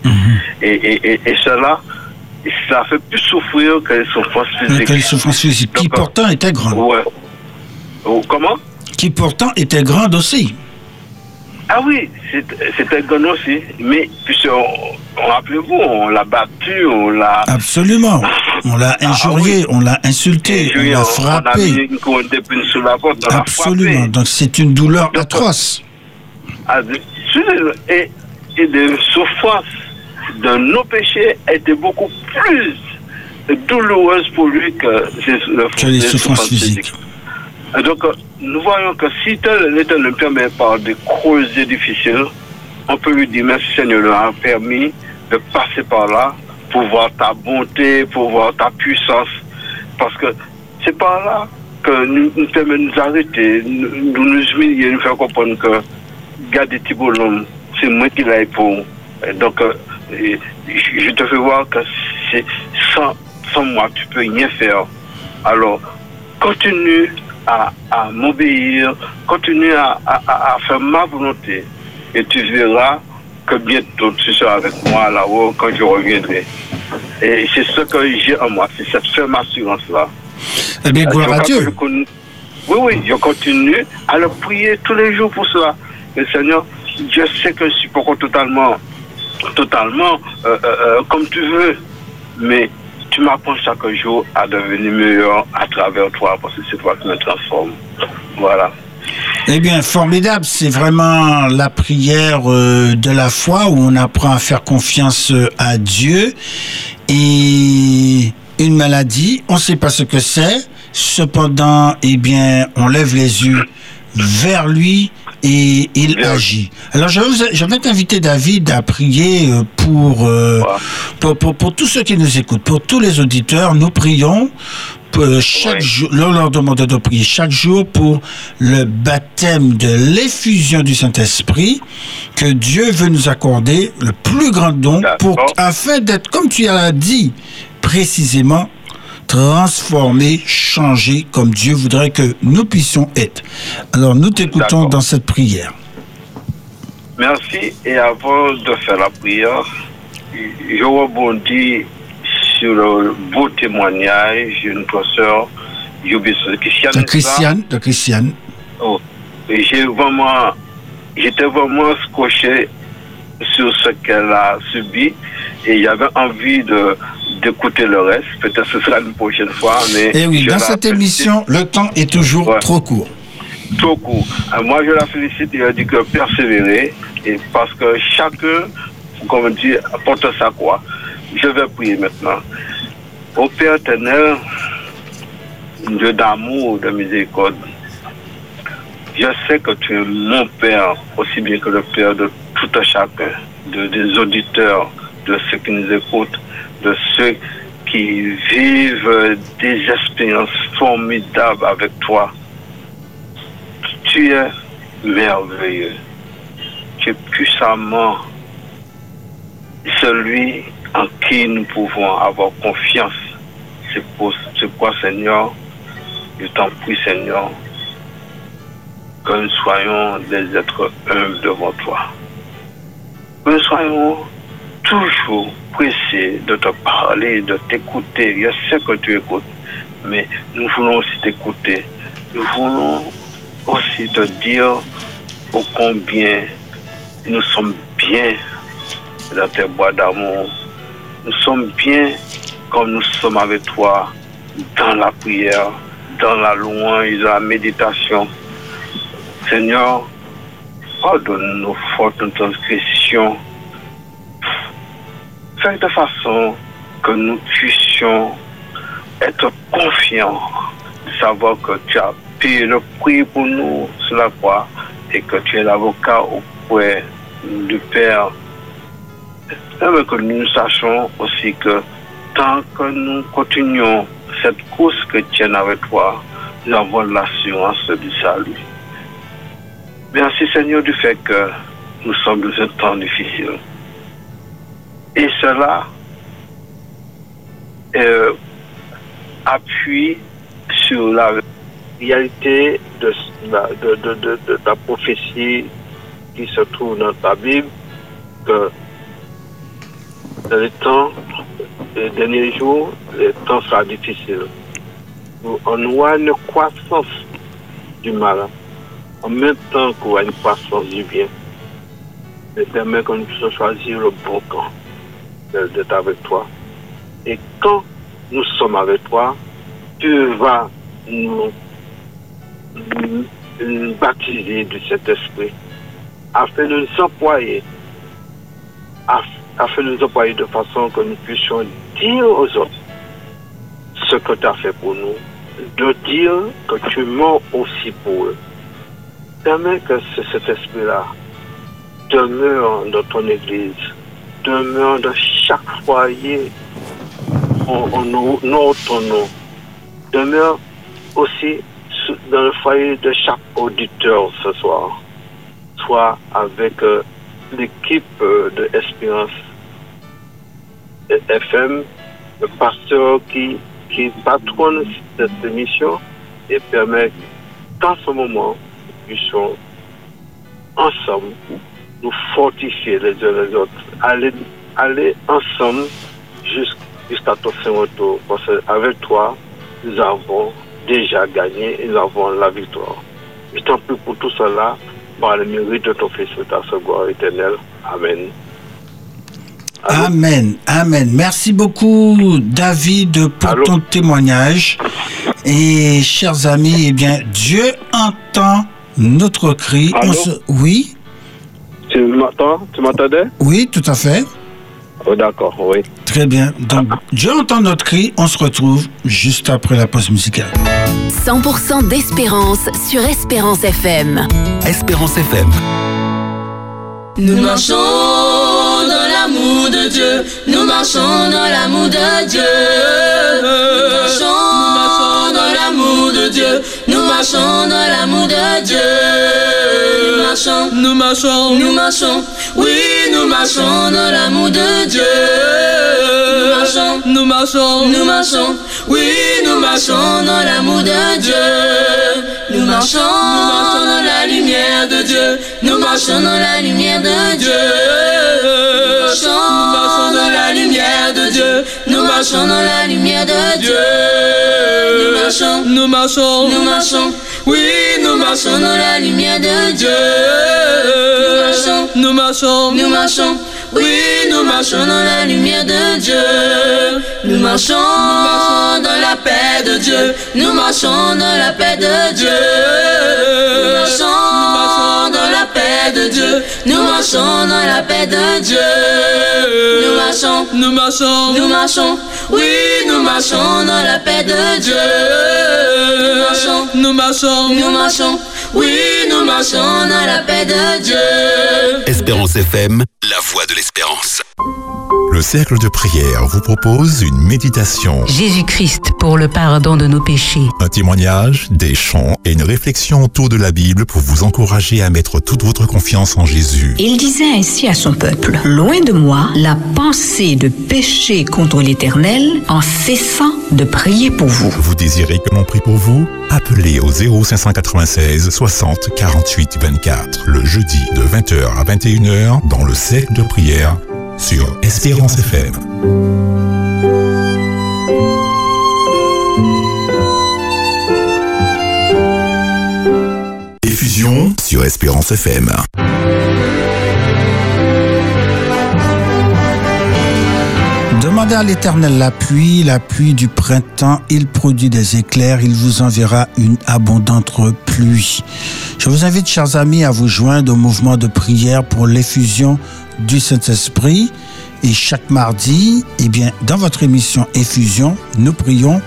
Et, et, et cela, ça fait plus souffrir que les souffrances physiques. Quelle souffrance physique, qui pourtant était grande. Ouais. Oh, comment? Qui pourtant était grande aussi. Ah oui, c'était Gon aussi. Mais puisque, rappelez-vous, on l'a battu, on l'a. Absolument. <laughs> On l'a injurié, on l'a insulté, on l'a on a frappé. mis une couronne d'épines sous la porte, on Absolument. frappé. Donc c'est une douleur atroce. Ah, de- Et, et des souffrances de nos péchés étaient beaucoup plus douloureuses pour lui que, le- Que les souffrances physiques. Et donc, euh, nous voyons que si tel- l'Éternel ne permet pas des creuser difficiles, on peut lui dire merci Seigneur, nous a permis de passer par là pour voir ta bonté, pour voir ta puissance. Parce que c'est par là que nous, nous permet de nous arrêter, nous nous, humilier, nous faire comprendre que garder Thibault l'homme, c'est moi qui l'ai pour. Et donc, euh, et je te fais voir que c'est sans, sans moi, tu peux rien faire. Alors, continue à, à m'obéir, continue à, à- à- à faire ma volonté. Et tu verras que bientôt tu seras avec moi là-haut quand je reviendrai. Et c'est ce que j'ai en moi, c'est cette ferme assurance-là. Eh bien, gloire à Dieu. Oui, oui, je continue à le prier tous les jours pour cela. Mais Seigneur, je sais que je suis encore totalement, totalement euh, euh, euh, comme tu veux, mais tu m'apprends chaque jour à devenir meilleur à travers toi, parce que c'est toi qui me transforme. Voilà. Eh bien, formidable. C'est vraiment la prière de la foi où on apprend à faire confiance à Dieu. Et une maladie, on ne sait pas ce que c'est. Cependant, eh bien, on lève les yeux vers lui et il agit. Alors, vais t'inviter, David, à prier euh, pour, euh, pour, pour, pour tous ceux qui nous écoutent, pour tous les auditeurs. Nous prions euh, chaque jour, leur, leur demander de prier chaque jour pour le baptême de l'effusion du Saint-Esprit que Dieu veut nous accorder, le plus grand don, pour, afin d'être, comme tu l'as dit précisément, transformé, changé comme Dieu voudrait que nous puissions être. Alors nous t'écoutons dans cette prière. Merci. Et avant de faire la prière, je rebondis sur le beau témoignage d'une professeure Christiane. De Christiane, de Christiane. Oh. J'ai vraiment, j'étais vraiment scotché sur ce qu'elle a subi et j'avais envie de d'écouter le reste. Peut-être ce sera une prochaine fois, mais. Et Eh oui, dans cette félicite émission, le temps est toujours trop court. Trop court. Euh, moi, je la félicite et je dis que persévérer et parce que chacun, comme on dit, apporte sa croix. Je vais prier maintenant. Au Père éternel, Dieu d'amour, de miséricorde. Je sais que tu es mon Père, aussi bien que le Père de tout un chacun, de, des auditeurs, de ceux qui nous écoutent, de ceux qui vivent des expériences formidables avec toi. Tu es merveilleux. Tu es puissamment celui en qui nous pouvons avoir confiance. C'est pour c'est quoi, Seigneur, je t'en prie, Seigneur, que nous soyons des êtres humbles devant toi. Que nous soyons toujours pressés de te parler, de t'écouter. Je sais que tu écoutes, mais nous voulons aussi t'écouter. Nous voulons aussi te dire au combien nous sommes bien dans tes bois d'amour. Nous sommes bien comme nous sommes avec toi dans la prière, dans la louange, dans la méditation. Seigneur, pardonne nos fautes, nos transgressions. De façon que nous puissions être confiants, savoir que tu as payé le prix pour nous sur la croix et que tu es l'avocat auprès du Père. Mais que nous sachions aussi que tant que nous continuons cette course chrétienne avec toi, nous avons l'assurance du salut. Merci Seigneur du fait que nous sommes dans un temps difficile. Et cela euh, appuie sur la réalité de la, de, la prophétie qui se trouve dans ta Bible, que dans les temps, les derniers jours, les temps sera difficile. On voit une croissance du mal, en même temps qu'on voit une croissance du bien. Mais permet que nous puissions choisir le bon camp d'être avec toi. Et quand nous sommes avec toi, tu vas nous, baptiser de cet esprit afin de nous employer, af- afin de nous employer de façon que nous puissions dire aux autres ce que tu as fait pour nous, de dire que tu mens aussi pour eux. Permets que ce- cet esprit-là demeure dans ton église, demeure dans chaque foyer en, en nom nom demeure aussi dans le foyer de chaque auditeur ce soir, soit avec euh, l'équipe euh, de Espérance FM, le pasteur qui, qui patronne cette émission et permet qu'en ce moment, nous puissions ensemble nous fortifier les uns les autres, aller, aller ensemble jusqu'- jusqu'à ton retour. Parce qu'avec toi, nous avons déjà gagné et nous avons la victoire. Je t'en prie pour tout cela, par le mérite de ton Fils et ta gloire éternelle. Amen. Amen, amen. Merci beaucoup, David, pour ton témoignage. Et chers amis, eh bien, Dieu entend notre cri. On Allô? se- Oui, Tu m'entends? Tu m'entendais? Oui, tout à fait. Oh, D'accord, oui. Très bien. Donc, Dieu entend notre cri. On se retrouve juste après la pause musicale. 100% d'espérance sur Espérance FM. Espérance FM. Nous marchons dans l'amour de Dieu. Nous marchons dans l'amour de Dieu. Nous marchons dans l'amour de Dieu. Nous marchons dans l'amour de Dieu. Nous marchons, nous marchons, nous marchons. Oui, nous marchons dans l'amour de Dieu. Nous marchons, nous marchons, nous marchons. Oui, nous marchons dans l'amour de Dieu. Nous marchons dans la lumière de Dieu. Nous marchons dans la lumière de Dieu. Nous marchons dans la lumière de Dieu. Nous marchons dans la lumière de Dieu. Nous marchons, nous marchons, nous marchons. Oui, nous marchons dans la lumière de Dieu. Nous marchons, nous marchons, nous marchons. Oui, nous marchons dans la lumière de Dieu. Nous marchons dans la paix de Dieu. Nous marchons dans la paix de Dieu. Nous marchons dans la paix de Dieu. Nous marchons dans la paix de Dieu. Nous marchons, nous marchons, nous marchons. oui, nous marchons dans la paix de Dieu. Nous marchons, nous marchons, nous marchons, oui, nous marchons dans la paix de Dieu. Espérance FM, la voix de l'espérance. Le cercle de prière vous propose une méditation, Jésus-Christ pour le pardon de nos péchés. un témoignage, des chants et une réflexion autour de la Bible pour vous encourager à mettre toute votre confiance en Jésus. Il disait ainsi à son peuple, Loin de moi la pensée de pécher contre l'Éternel en cessant de prier pour vous. Vous désirez que l'on prie pour vous? Appelez au 0596 60 48 24 le jeudi de 20h à 21h dans le cercle de prière sur Espérance FM. Diffusion sur Espérance FM. Demandez à l'Éternel la pluie, la pluie du printemps, il produit des éclairs, il vous enverra une abondante pluie. Je vous invite, chers amis, à vous joindre au mouvement de prière pour l'effusion du Saint-Esprit. Et chaque mardi, eh bien, dans votre émission Effusion, nous prions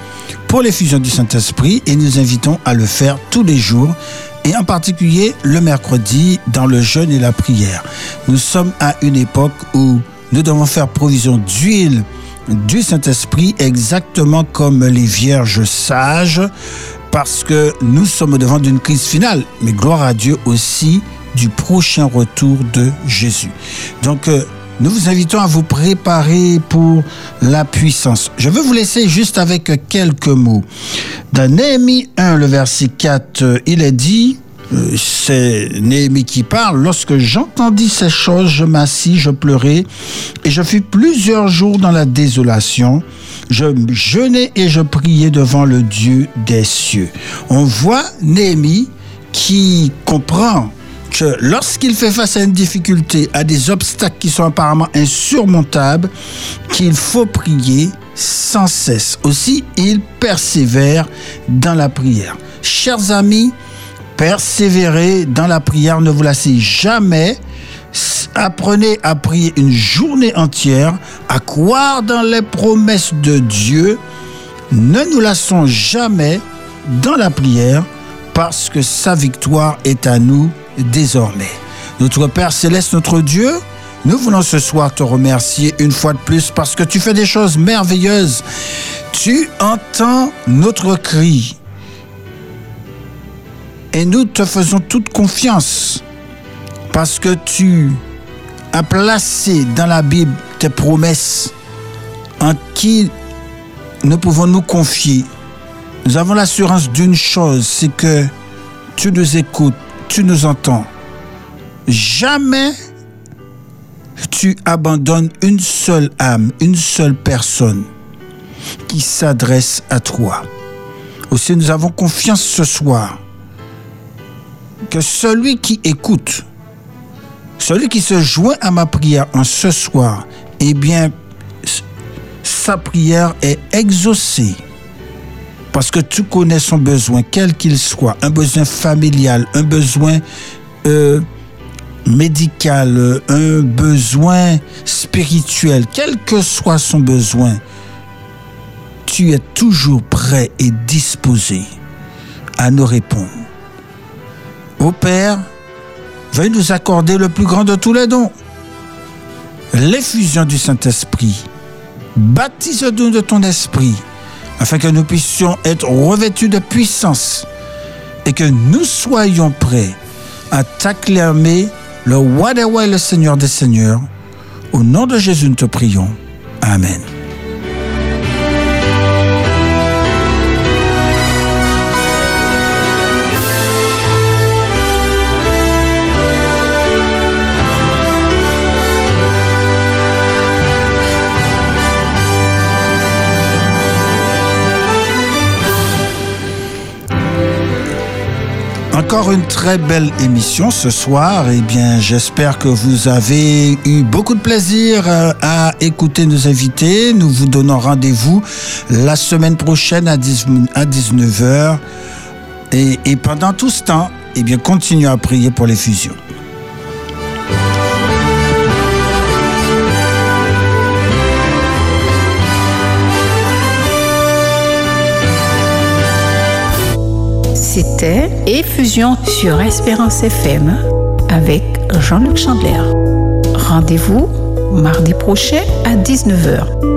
pour l'effusion du Saint-Esprit et nous invitons à le faire tous les jours et en particulier le mercredi dans le jeûne et la prière. Nous sommes à une époque où nous devons faire provision d'huile du Saint-Esprit exactement comme les vierges sages parce que nous sommes devant d'une crise finale, mais gloire à Dieu aussi du prochain retour de Jésus. Donc, euh, nous vous invitons à vous préparer pour la puissance. Je veux vous laisser juste avec quelques mots. Dans Néhémie 1, le verset 4, euh, il est dit, c'est Néhémie qui parle, lorsque j'entendis ces choses, je m'assis, je pleurais, et je fus plusieurs jours dans la désolation. Je jeûnais et je priais devant le Dieu des cieux. On voit Néhémie qui comprend que lorsqu'il fait face à une difficulté, à des obstacles qui sont apparemment insurmontables, qu'il faut prier sans cesse. Aussi, il persévère dans la prière. Chers amis, persévérez dans la prière, ne vous lassez jamais. Apprenez à prier une journée entière, à croire dans les promesses de Dieu. Ne nous lassons jamais dans la prière parce que sa victoire est à nous désormais. Notre Père céleste, notre Dieu, nous voulons ce soir te remercier une fois de plus parce que tu fais des choses merveilleuses. Tu entends notre cri. Et nous te faisons toute confiance parce que tu as placé dans la Bible tes promesses en qui nous pouvons nous confier. Nous avons l'assurance d'une chose, c'est que tu nous écoutes, tu nous entends. Jamais tu abandonnes une seule âme, une seule personne qui s'adresse à toi. Aussi, nous avons confiance ce soir que celui qui écoute, celui qui se joint à ma prière en ce soir, eh bien, sa prière est exaucée. Parce que tu connais son besoin, quel qu'il soit, un besoin familial, un besoin euh, médical, un besoin spirituel, quel que soit son besoin, tu es toujours prêt et disposé à nous répondre. Ô Père, veuille nous accorder le plus grand de tous les dons, l'effusion du Saint-Esprit. Baptise-nous de ton esprit, afin que nous puissions être revêtus de puissance et que nous soyons prêts à t'acclamer le rois et le seigneur des seigneurs. Au nom de Jésus, nous te prions. Amen. Encore une très belle émission ce soir. Eh bien, j'espère que vous avez eu beaucoup de plaisir euh, à écouter nos invités. Nous vous donnons rendez-vous la semaine prochaine à 19h. Et, et pendant tout ce temps, eh bien, continuez à prier pour les fusions. C'était Effusion sur Espérance FM avec Jean-Luc Chandler. Rendez-vous mardi prochain à 19h.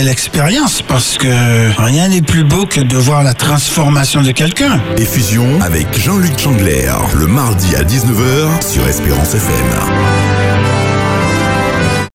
belle expérience parce que rien n'est plus beau que de voir la transformation de quelqu'un. Effusion avec Jean-Luc Chandler, le mardi à 19h sur Espérance FM.